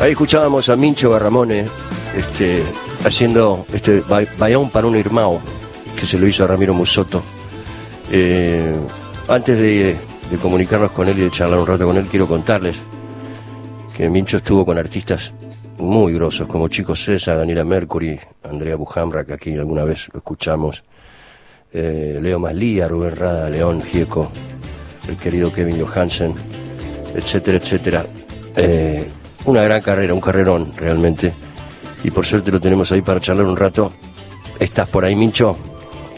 Ahí escuchábamos a Mincho Barramone este, haciendo este Bayón para un Irmao, que se lo hizo a Ramiro Musoto. Eh, antes de, de comunicarnos con él y de charlar un rato con él, quiero contarles que Mincho estuvo con artistas muy grosos, como Chico César, Daniela Mercury, Andrea Bujamra, que aquí alguna vez lo escuchamos, eh, Leo Maslía, Rubén Rada, León Gieco, el querido Kevin Johansen, etcétera, etcétera. Eh, una gran carrera, un carrerón realmente. Y por suerte lo tenemos ahí para charlar un rato. ¿Estás por ahí, Mincho?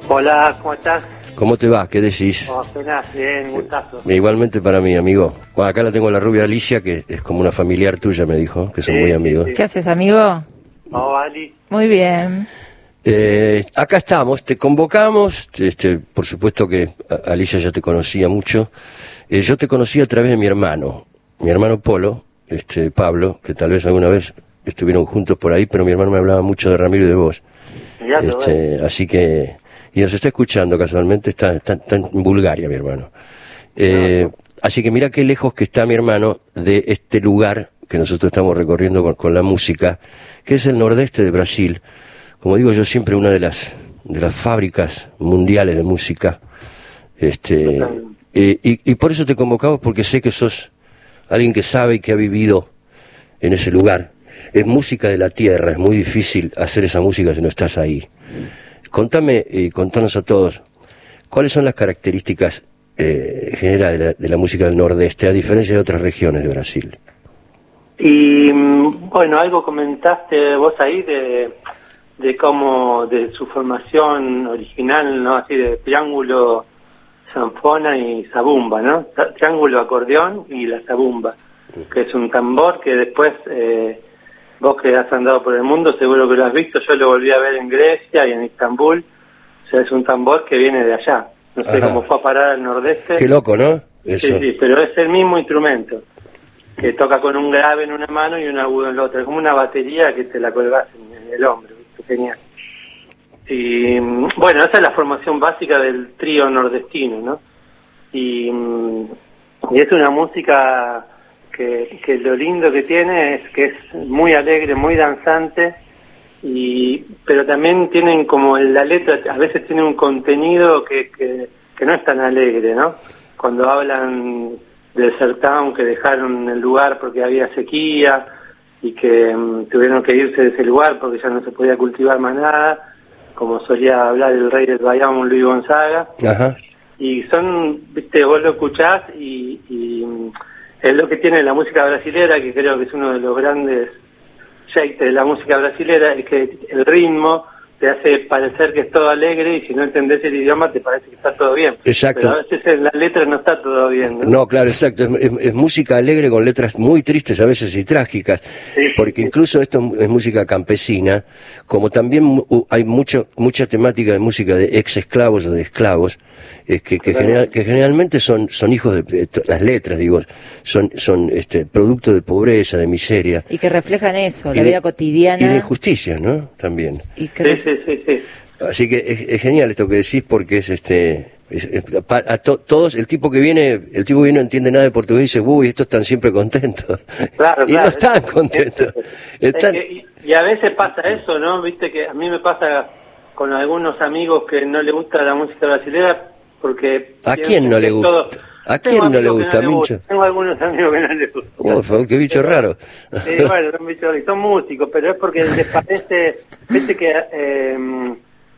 Hola, ¿cómo estás? ¿Cómo te va? ¿Qué decís? Oh, apenas, bien, gustazo. Igualmente para mí, amigo. Bueno, acá la tengo la rubia Alicia, que es como una familiar tuya, me dijo, que son Sí, muy amigos. sí. ¿Qué haces, amigo? Oh, Ali. Muy bien. Eh, acá estamos, te convocamos, este, por supuesto que Alicia ya te conocía mucho. Eh, yo te conocí a través de mi hermano, mi hermano Polo, este, Pablo, que tal vez alguna vez estuvieron juntos por ahí, pero mi hermano me hablaba mucho de Ramiro y de vos. Ya. Este, así que, y nos está escuchando casualmente, está, está- está en Bulgaria mi hermano. Eh, Así que mira qué lejos que está mi hermano de este lugar que nosotros estamos recorriendo con, con la música, que es el nordeste de Brasil. Como digo yo siempre, una de las, de las fábricas mundiales de música. Este, eh, y, y por eso te convocamos, porque sé que sos alguien que sabe y que ha vivido en ese lugar. Es música de la tierra, es muy difícil hacer esa música si no estás ahí. Contame y contanos a todos, ¿cuáles son las características eh, generales de la, de la música del Nordeste, a diferencia de otras regiones de Brasil? Y mm, bueno, algo comentaste vos ahí de, de cómo, de su formación original, ¿no? Así de triángulo, zanfona y zabumba, ¿no? Triángulo, acordeón y la zabumba, que es un tambor que después, eh, vos que has andado por el mundo, seguro que lo has visto, yo lo volví a ver en Grecia y en Estambul, o sea, es un tambor que viene de allá. No sé Ajá. cómo fue a parar al nordeste. Qué loco, ¿no? Eso. Sí, sí, pero es el mismo instrumento, que toca con un grave en una mano y un agudo en la otra. Es como una batería que te la colgas en, el hombro, genial. Y bueno, esa es la formación básica del trío nordestino, ¿no? Y, y es una música que, lo lindo que tiene es que es muy alegre, muy danzante, y pero también tienen como la letra, a veces tiene un contenido que, que, no es tan alegre, ¿no? Cuando hablan del Sertown que dejaron el lugar porque había sequía y que mm, tuvieron que irse de ese lugar porque ya no se podía cultivar más nada, como solía hablar el rey del Bayamo, Luis Gonzaga Ajá. y son, viste, vos lo escuchás y, y, mm, es lo que tiene la música brasilera, que creo que es uno de los grandes jeites de la música brasilera, es que el ritmo te hace parecer que es todo alegre y si no entendés el idioma te parece que está todo bien. Exacto. Pero a veces en la letra no está todo bien. ¿no? No, claro, exacto. Es, es- es música alegre con letras muy tristes a veces y trágicas, Sí. porque incluso esto es música campesina, como también hay mucho, mucha temática de música de ex esclavos o de esclavos, eh, que, que, general- que generalmente son, son hijos de, las letras, digo, son, son este, producto de pobreza, de miseria. Y que reflejan eso, y la de- vida cotidiana. Y de injusticia, ¿no? También. y que- Sí, sí, sí, sí. Así que es, es genial esto que decís porque es este es- es- pa- a to- todos el tipo que viene el tipo que viene no entiende nada de portugués y dice uy estos están siempre contentos Claro, y claro. no están Es- contentos es Están- que- y, a veces pasa eso, ¿no? Viste que a mí me pasa con algunos amigos que no le gusta la música brasileña porque... ¿A quién no le gusta? todo- ¿A quién no le gusta, Mincho? Tengo algunos amigos que no les gusta. Fue- qué bicho raro Sí, bueno, son, bichos- son músicos, pero es porque les parece, viste que eh,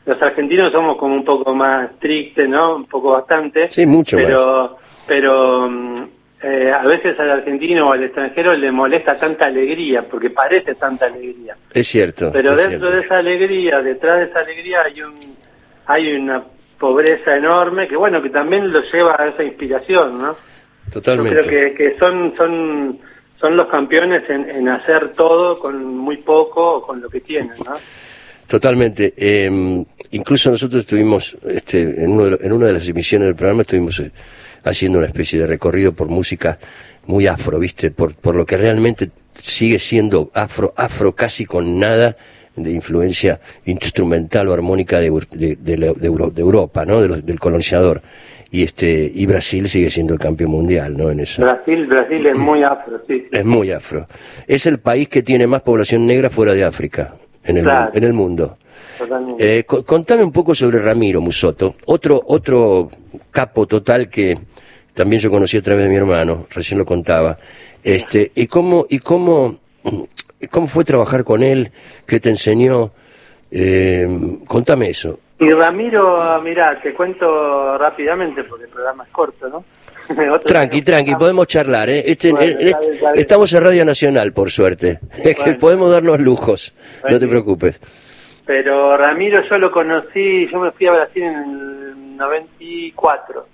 los argentinos somos como un poco más tristes, ¿no? Un poco bastante. Sí, mucho pero, Pero mm, eh, a veces al argentino o al extranjero le molesta tanta alegría, porque parece tanta alegría. es cierto Pero es dentro cierto. de esa alegría, detrás de esa alegría hay un hay una pobreza enorme que bueno, que también lo lleva a esa inspiración, ¿no? totalmente Yo creo que, que son, son, son los campeones en, en hacer todo con muy poco o con lo que tienen, ¿no? Totalmente. Eh, incluso nosotros estuvimos, este, en, uno de lo- en una de las emisiones del programa, estuvimos eh, haciendo una especie de recorrido por música muy afro, ¿viste? Por, por lo que realmente sigue siendo afro, afro casi con nada de influencia instrumental o armónica de, de- de la- de Euro- de Europa, ¿no? Los- del colonizador. Y este y Brasil sigue siendo el campeón mundial, ¿no? En eso. Brasil, Brasil es muy afro, sí. Es muy afro. Es el país que tiene más población negra fuera de África en el, Claro. en el mundo. Eh, co- contame un poco sobre Ramiro Musoto, otro, otro capo total que también yo conocí a través de mi hermano, recién lo contaba. Este, y cómo, y cómo, cómo fue trabajar con él, qué te enseñó, Eh, contame eso. Y Ramiro, mira, te cuento rápidamente porque el programa es corto, ¿no? Tranqui, tranqui, podemos charlar, ¿eh? Este- Bueno, en- en está bien, está bien. estamos en Radio Nacional, por suerte. Es que podemos darnos lujos, no te preocupes. Pero Ramiro yo lo conocí, yo me fui a Brasil en el 94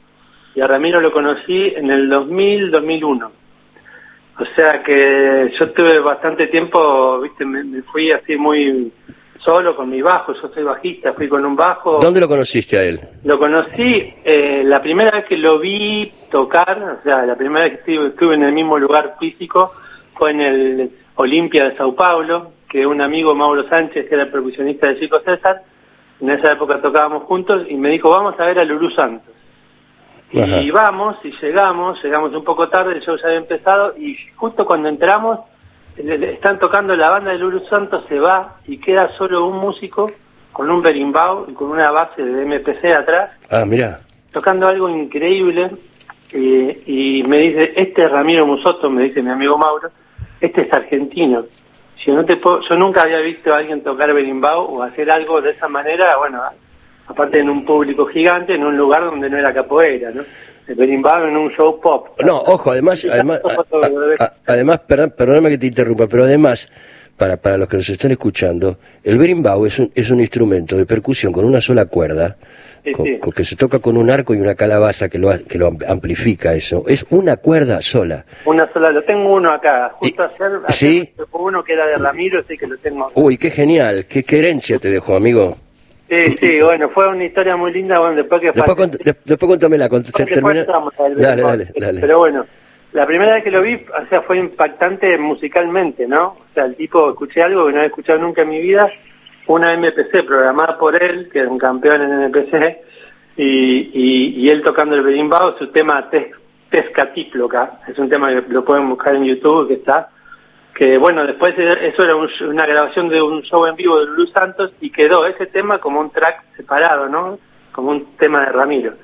y a Ramiro lo conocí en el 2000, 2001. O sea que yo tuve bastante tiempo, viste, me, me fui así muy solo con mi bajo, yo soy bajista, fui con un bajo. ¿Dónde lo conociste a él? Lo conocí eh, la primera vez que lo vi tocar, o sea, la primera vez que estuve, en el mismo lugar físico fue en el Olimpia de Sao Paulo, que un amigo, Mauro Sánchez, que era el percusionista de Chico César, en esa época tocábamos juntos y me dijo, vamos a ver a Lulú Santos. Ajá. Y vamos, y llegamos, llegamos un poco tarde, el show ya había empezado, y justo cuando entramos, están tocando la banda de Lulu Santos, se va y queda solo un músico con un berimbau y con una base de MPC atrás, Ah, mira. tocando algo increíble, eh, y me dice, este es Ramiro Musoto, me dice mi amigo Mauro, este es argentino. Si no te puedo- yo nunca había visto a alguien tocar berimbau o hacer algo de esa manera, bueno, aparte en un público gigante, en un lugar donde no era capoeira, ¿no? El berimbau en un show pop. No, ojo, además, además, a- a- a- además, perdón, perdóname que te interrumpa, pero además, para, para los que nos están escuchando, el berimbau es un, es un instrumento de percusión con una sola cuerda, Sí, con- sí. con- que se toca con un arco y una calabaza que lo, que lo am- amplifica eso. Es una cuerda sola. Una sola, lo tengo uno acá, justo Y- ayer, ayer ¿sí? uno que era de Ramiro, sí que lo tengo acá. Uy, qué genial, qué, qué herencia te dejó, amigo. Sí, sí, bueno, fue una historia muy linda, bueno, después que Después, cont- de- después contámela, cont- se termina- Dale, dale, dale. Pero bueno, la primera vez que lo vi, o sea, fue impactante musicalmente, ¿no? O sea, el tipo, escuché algo que no había escuchado nunca en mi vida, una MPC programada por él, que es un campeón en MPC, y, y, y él tocando el berimbau, su tema Tezcatlipoca, es un tema que lo pueden buscar en YouTube, que está, que bueno, después eso era un- una grabación de un show en vivo de Lulu Santos y quedó ese tema como un track separado, ¿no? Como un tema de Ramiro.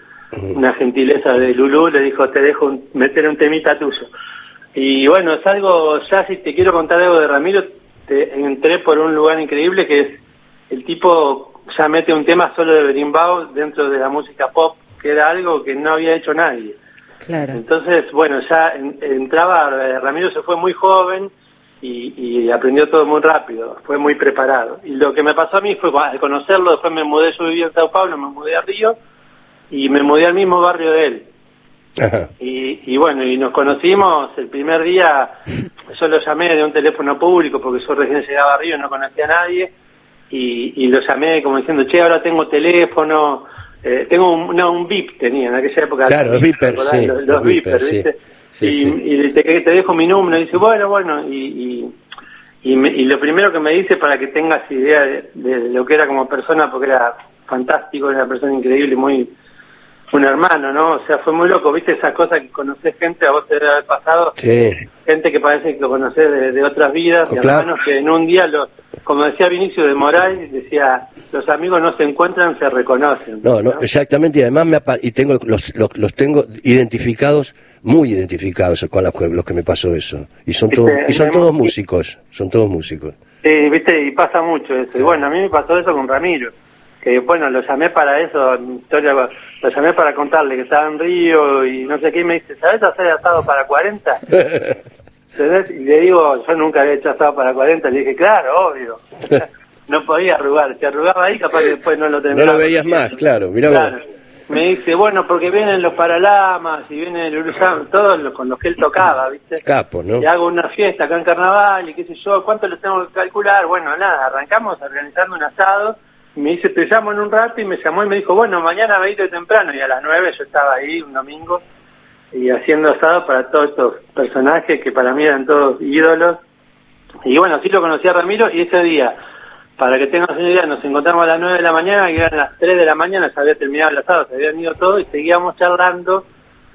Una gentileza de Lulu le dijo, te dejo un- meter un temita tuyo. Y bueno, es algo, ya si te quiero contar algo de Ramiro, te entré por un lugar increíble que es el tipo ya mete un tema solo de berimbau dentro de la música pop, que era algo que no había hecho nadie. Claro. Entonces, bueno, ya en- entraba, eh, Ramiro se fue muy joven y, y aprendió todo muy rápido, fue muy preparado. Y lo que me pasó a mí fue, al conocerlo, después me mudé, yo vivía en Sao Paulo, me mudé a Río y me mudé al mismo barrio de él. Ajá. Y, y bueno, y nos conocimos el primer día, yo lo llamé de un teléfono público porque yo recién llegaba a Río, no conocía a nadie, y, y lo llamé como diciendo, che, ahora tengo teléfono, eh, tengo un, no, un VIP tenía en aquella época. Claro, los sí, Los, los sí. ¿viste? Sí, y y te, te dejo mi número, y dice, bueno, bueno, y, y, y, me- y lo primero que me dice para que tengas idea de, de lo que era como persona, porque era fantástico, era una persona increíble, muy un hermano, ¿no? O sea, fue muy loco, ¿viste? Esas cosas que conoces gente, a vos te debe haber pasado, Sí. gente que parece que lo conoces de, de otras vidas, y Claro. hermanos que en un día, los, como decía Vinicio de Moraes, decía, los amigos no se encuentran, se reconocen. No, no, exactamente, y además me y tengo los, los, los tengo identificados, muy identificados con la- los que me pasó eso. Y son todos, y son todos músicos, son todos músicos. Sí, viste, y pasa mucho eso. Y bueno, a mí me pasó eso con Ramiro. Que bueno, lo llamé para eso, mi historia, lo llamé para contarle que estaba en Río y no sé qué, y me dice, ¿sabes hacer asado para 40? ¿Entendés? Y le digo, yo nunca había hecho asado para 40, le dije, claro, obvio. no podía arrugar, si arrugaba ahí capaz que después no lo No terminaba. lo veías más, claro, mirá Claro. Me dice, bueno, porque vienen los Paralamas y viene el Urusam, todos los con los que él tocaba, ¿viste? Capo, ¿no? y hago una fiesta acá en Carnaval y qué sé yo, ¿cuánto les tengo que calcular? Bueno, nada, arrancamos organizando un asado, me dice, te llamo en un rato, y me llamó y me dijo, bueno, mañana de temprano, y a las nueve yo estaba ahí un domingo, y haciendo asado para todos estos personajes que para mí eran todos ídolos, y bueno, sí lo conocí a Ramiro, y ese día para que tengas una idea, nos encontramos a las 9 de la mañana, y eran las 3 de la mañana, se había terminado el asado, se habían ido todos y seguíamos charlando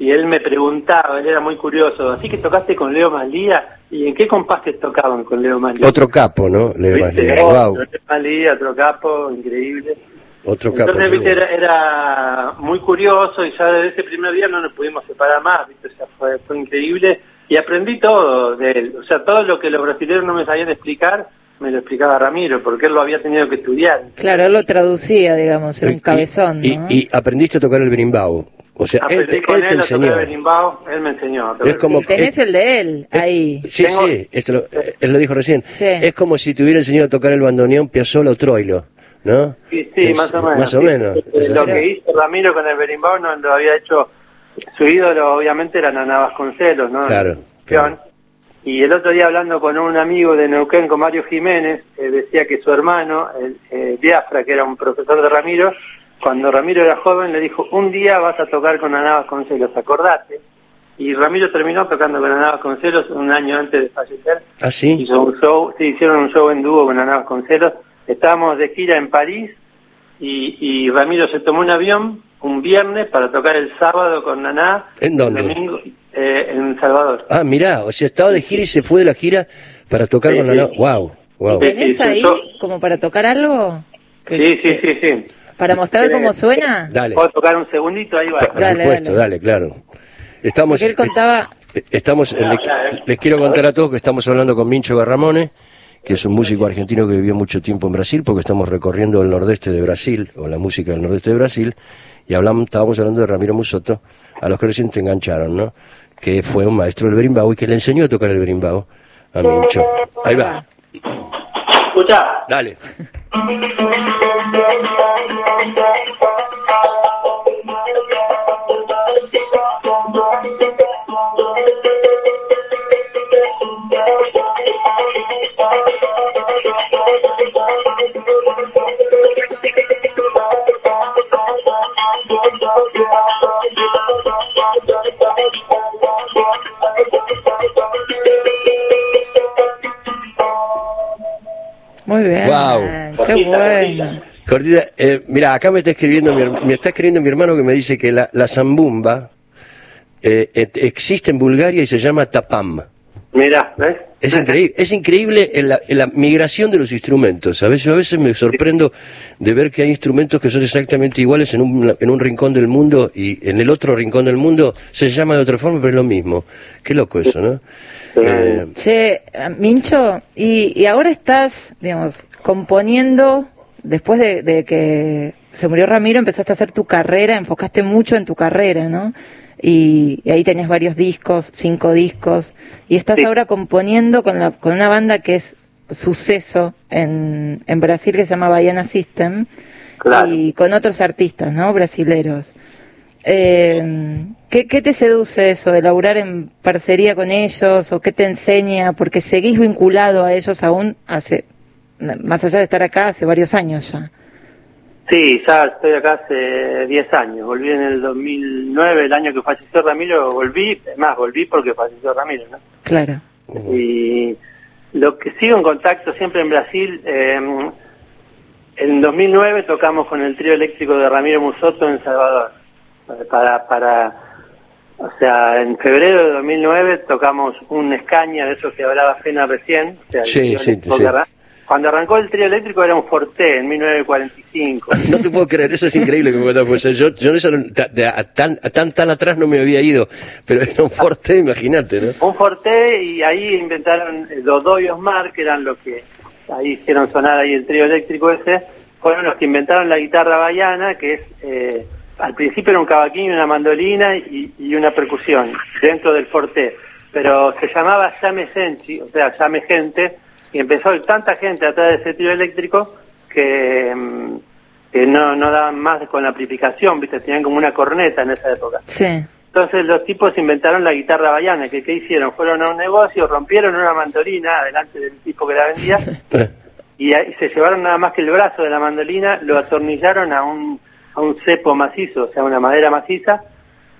y él me preguntaba, él era muy curioso, así que tocaste con Leo Malía, ¿y en qué compases tocaban con Leo Malía? Otro capo, ¿no? Leo. Otro, Wow. Leo otro capo, increíble. Otro capo. Entonces, viste, era, era muy curioso y ya desde ese primer día no nos pudimos separar más, viste, o sea, fue, fue increíble y aprendí todo de él, o sea, todo lo que los brasileños no me sabían explicar, me lo explicaba Ramiro, porque él lo había tenido que estudiar. Claro, él lo traducía, digamos, era un Y- cabezón, y, ¿no? y aprendiste a tocar el berimbau. O sea, él, te- con él te él tocar enseñó. berimbau, él me enseñó. Es como Tenés el de él, ahí. Sí, Tengo- sí, esto lo, eh, él lo dijo recién. Sí. Es como si te hubiera enseñado a tocar el bandoneón Piazzolla o Troilo, ¿no? Sí, sí, Es- más o menos. Más o sí. menos. Eh, es Lo que hizo Ramiro con el berimbau no lo había hecho, su ídolo obviamente era Naná Vasconcelos, ¿no? Claro, claro. Y el otro día hablando con un amigo de Neuquén, con Mario Jiménez, eh, decía que su hermano, el, eh, Biafra, que era un profesor de Ramiro, cuando Ramiro era joven le dijo, un día vas a tocar con Naná Vasconcelos, acordate. Y Ramiro terminó tocando con Naná Vasconcelos un año antes de fallecer. Ah, sí. Hizo un show, sí, hicieron un show en dúo con Naná Vasconcelos. Estábamos de gira en París y, y Ramiro se tomó un avión un viernes para tocar el sábado con Naná. ¿En dónde? El domingo eh, en Salvador. Ah, mirá, o sea, estaba de gira y se fue de la gira para tocar Sí, con la... sí. Wow, wow. ¿Tenés ahí como para tocar algo? Que- Sí, sí, que- sí, sí. Para mostrar cómo suena. Dale, ¿Puedo tocar un segundito? Ahí va. por Dale, supuesto, dale. dale, claro. Estamos... Porque él contaba... eh, Estamos, eh, les, les quiero contar a todos que estamos hablando con Mincho Garramone, que es un músico argentino que vivió mucho tiempo en Brasil, porque estamos recorriendo el nordeste de Brasil, o la música del nordeste de Brasil, y hablamos, estábamos hablando de Ramiro Musoto, a los que recién te engancharon, ¿no? Que fue un maestro del berimbau y que le enseñó a tocar el berimbau a Mincho. Ahí va, Escucha. dale. Muy Cortita, bueno. cortita. Cortita, eh, mira, acá me está escribiendo mi, me está escribiendo mi hermano que me dice que la, la zambumba eh, et- existe en Bulgaria y se llama tapam. Mirá, ¿ves? Es increíble, es increíble en la, en la migración de los instrumentos. ¿sabes? Yo a veces me sorprendo de ver que hay instrumentos que son exactamente iguales en un, en un rincón del mundo y en el otro rincón del mundo se llama de otra forma, pero es lo mismo. Qué loco eso, ¿no? Eh, Che, Mincho, y, y ahora estás, digamos, componiendo, después de, de que se murió Ramiro, empezaste a hacer tu carrera, enfocaste mucho en tu carrera, ¿no? Y, y ahí tenés varios discos, cinco discos, y estás Sí. ahora componiendo con, la, con una banda que es suceso en, en Brasil que se llama Baiana System, Claro. y con otros artistas, ¿no? Brasileros. Eh, ¿qué, ¿Qué te seduce eso de laburar en parcería con ellos o qué te enseña? Porque seguís vinculado a ellos aún hace, más allá de estar acá, hace varios años ya. Sí, ya estoy acá hace 10 años. Volví en el 2009, el año que falleció Ramiro, volví, más, volví porque falleció Ramiro, ¿no? Claro. Y lo que sigo en contacto siempre en Brasil, eh, en 2009 tocamos con el trío eléctrico de Ramiro Musoto en Salvador. Eh, Para, para, o sea, en febrero de 2009 tocamos un Escaña, de eso que hablaba Fena recién. o sea, el Sí, sí, sí. Cuando arrancó el trío eléctrico era un Forte en 1945. No te puedo creer, eso es increíble que me cuentas, pues yo, yo de eso tan, tan, tan atrás no me había ido, pero era un forte, imagínate, ¿no? un Forte y ahí inventaron eh, los doyos Mar, que eran los que ahí hicieron sonar ahí el trío eléctrico ese, fueron los que inventaron la guitarra baiana, que es, eh, al principio era un cavaquín una mandolina y, y una percusión dentro del Forte, pero se llamaba Llame Senchi, o sea, Llame Gente, y empezó tanta gente atrás de ese trío eléctrico que, mm, que no, no daban más con la amplificación, viste, tenían como una corneta en esa época. Sí. Entonces los tipos inventaron la guitarra baiana, que ¿qué hicieron? Fueron a un negocio, rompieron una mandolina delante del tipo que la vendía y, ahí se llevaron nada más que el brazo de la mandolina, lo atornillaron a un, a un cepo macizo, o sea, una madera maciza,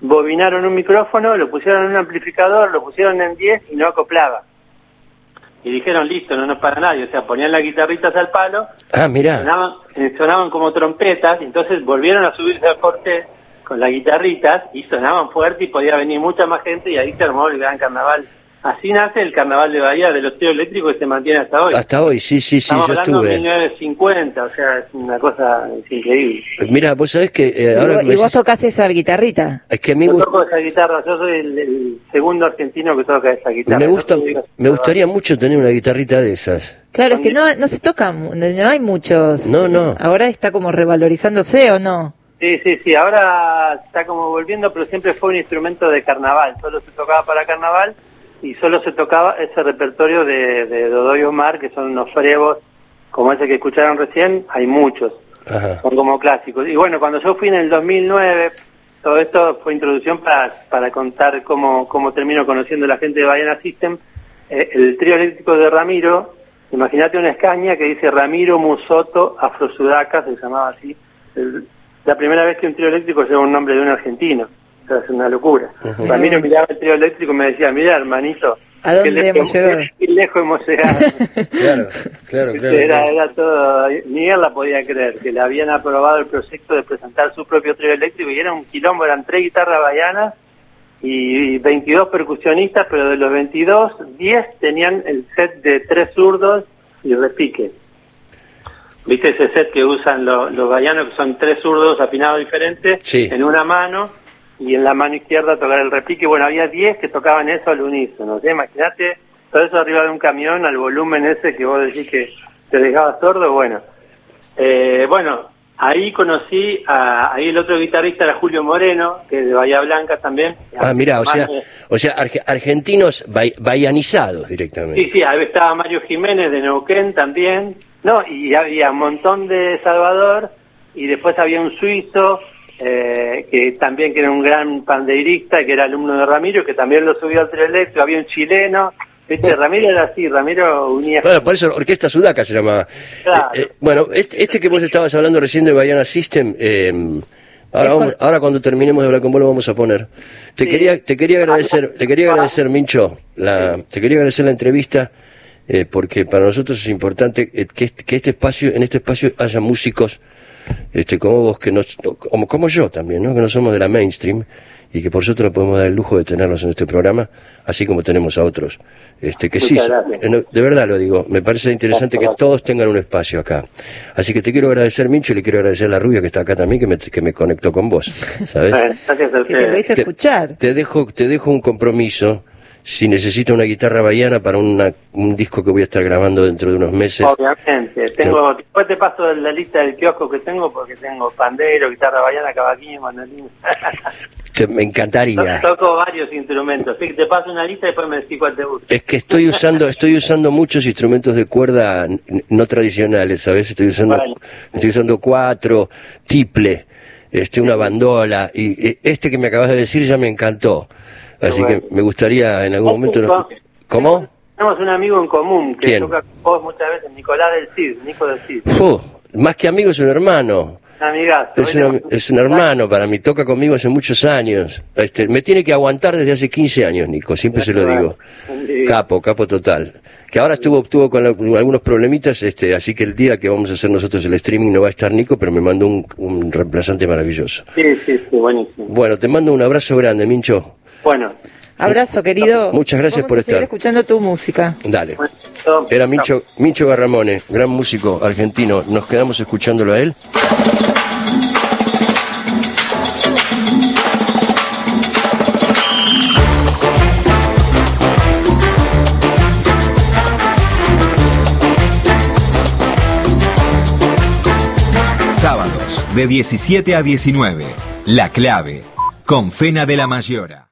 bobinaron un micrófono, lo pusieron en un amplificador, lo pusieron en 10 y no acoplaba. Y dijeron, listo, no nos para nadie. O sea, ponían las guitarritas al palo, Ah, mirá. sonaban, eh, sonaban como trompetas, entonces volvieron a subirse al corte con las guitarritas y sonaban fuerte y podía venir mucha más gente y ahí se armó el gran carnaval. Así nace el carnaval de Bahía de los tríos eléctricos que se mantiene hasta hoy. Hasta hoy, sí, sí, sí, Estamos yo hablando de estuve. 1950, o sea, es una cosa es increíble. Mira, vos sabés que eh, Y ahora que me y vos tocás esa guitarrita. es que a mí Yo me, toco esa guitarra, yo soy el, el segundo argentino que toca esa guitarra. me gusta, me gustaría mucho tener una guitarrita de esas. Claro, es que no, no se toca, mu- no hay muchos. No, no. Ahora está como revalorizándose o no. Sí, sí, sí, ahora está como volviendo, pero siempre fue un instrumento de carnaval, solo se tocaba para carnaval y solo se tocaba ese repertorio de, de Dodoy Omar, que son unos fregos como ese que escucharon recién, hay muchos, Ajá. son como clásicos. Y bueno, cuando yo fui en el 2009, todo esto fue introducción para, para contar cómo, cómo termino conociendo a la gente de Bayana System, Eh, el trío eléctrico de Ramiro, imagínate una escaña que dice Ramiro Musoto Afrosudaca, se llamaba así, el- la primera vez que un trío eléctrico lleva un nombre de un argentino. Es una locura. Ujú. Ramiro miraba el trío eléctrico y me decía, mira hermanito, ¿A qué dónde lejos- hemos llegado? qué lejos hemos llegado. Claro, claro, claro. Era, claro. era todo, ni él la podía creer, que le habían aprobado el proyecto de presentar su propio trío eléctrico y era un quilombo, eran tres guitarras bayanas y 22 percusionistas, pero de los 22, 10 tenían el set de tres zurdos y repique. ¿Viste ese set que usan lo- los bayanos, que son tres zurdos afinados diferentes, Sí. en una mano y en la mano izquierda tocar el repique? Bueno, había 10 que tocaban eso al unísono. ¿sí? Imagínate todo eso arriba de un camión al volumen ese que vos decís que te dejaba sordo. Bueno, eh, bueno, ahí conocí a ahí el otro guitarrista era Julio Moreno, que es de Bahía Blanca también. Ah, mira, o sea, o sea, arge- argentinos bahianizados Sí, directamente. sí, ahí estaba Mario Jiménez de Neuquén también, no, y había un montón de Salvador, y después había un suizo, eh, que también que era un gran pandeirista, que era alumno de Ramiro, que también lo subió al eléctrico, había un chileno, viste, Ramiro era así, Ramiro unía... Bueno, por eso Orquesta Sudaca se llamaba. Claro. Eh, eh, bueno, este, este que vos estabas hablando recién de Bayana System, eh, ahora, vamos- cuando terminemos de hablar con vos lo vamos a poner. Te Sí. quería, te quería agradecer, te quería agradecer, Mincho, la, te quería agradecer la entrevista, eh, porque para nosotros es importante que, este, que este espacio, en este espacio haya músicos, este, como vos, que nos, como, como yo también, ¿no? Que no somos de la mainstream y que por nosotros podemos dar el lujo de tenerlos en este programa, así como tenemos a otros. Este, que sí, gracias. eh, de verdad lo digo, me parece interesante que todos tengan un espacio acá. Así que te quiero agradecer, Mincho, y le quiero agradecer a la rubia que está acá también, que me, que me conectó con vos, ¿sabes? Gracias a Que te lo hice escuchar. Te dejo, te dejo un compromiso. Si necesito una guitarra bahiana para una- un disco que voy a estar grabando dentro de unos meses, Obviamente, tengo, después te paso la lista del kiosco que tengo porque tengo pandero, guitarra baiana, cavaquinho, mandolín. te- me encantaría. Toco varios instrumentos, te paso una lista y después me decís cuál te gusta. Es que estoy usando, estoy usando muchos instrumentos de cuerda no tradicionales, ¿sabes? Estoy usando, estoy usando cuatro, tiple, este, una bandola, y eh, este que me acabas de decir ya me encantó. Así bueno. que me gustaría en algún momento... ¿Cómo? Tenemos un amigo en común que ¿Quién? toca con vos muchas veces, Nicolás del Cid, Nico del Cid. Más que amigo es un hermano. Amigazo. Es, una- es un hermano para mí, toca conmigo hace muchos años. Este, me tiene que aguantar desde hace 15 años, Nico, siempre se lo digo. Capo, capo total. Que ahora estuvo, estuvo con, la- con algunos problemitas, este, así que el día que vamos a hacer nosotros el streaming no va a estar Nico, pero me mandó un, un reemplazante maravilloso. Sí, sí, sí, buenísimo. Bueno, te mando un abrazo grande, Mincho. Bueno, Abrazo, querido. Muchas gracias Vamos por a estar. escuchando tu música. Dale. Era Mincho, Mincho Garramone, gran músico argentino. Nos quedamos escuchándolo a él. Sábados de 17 a 19. La clave. Con Fena de la Mayora.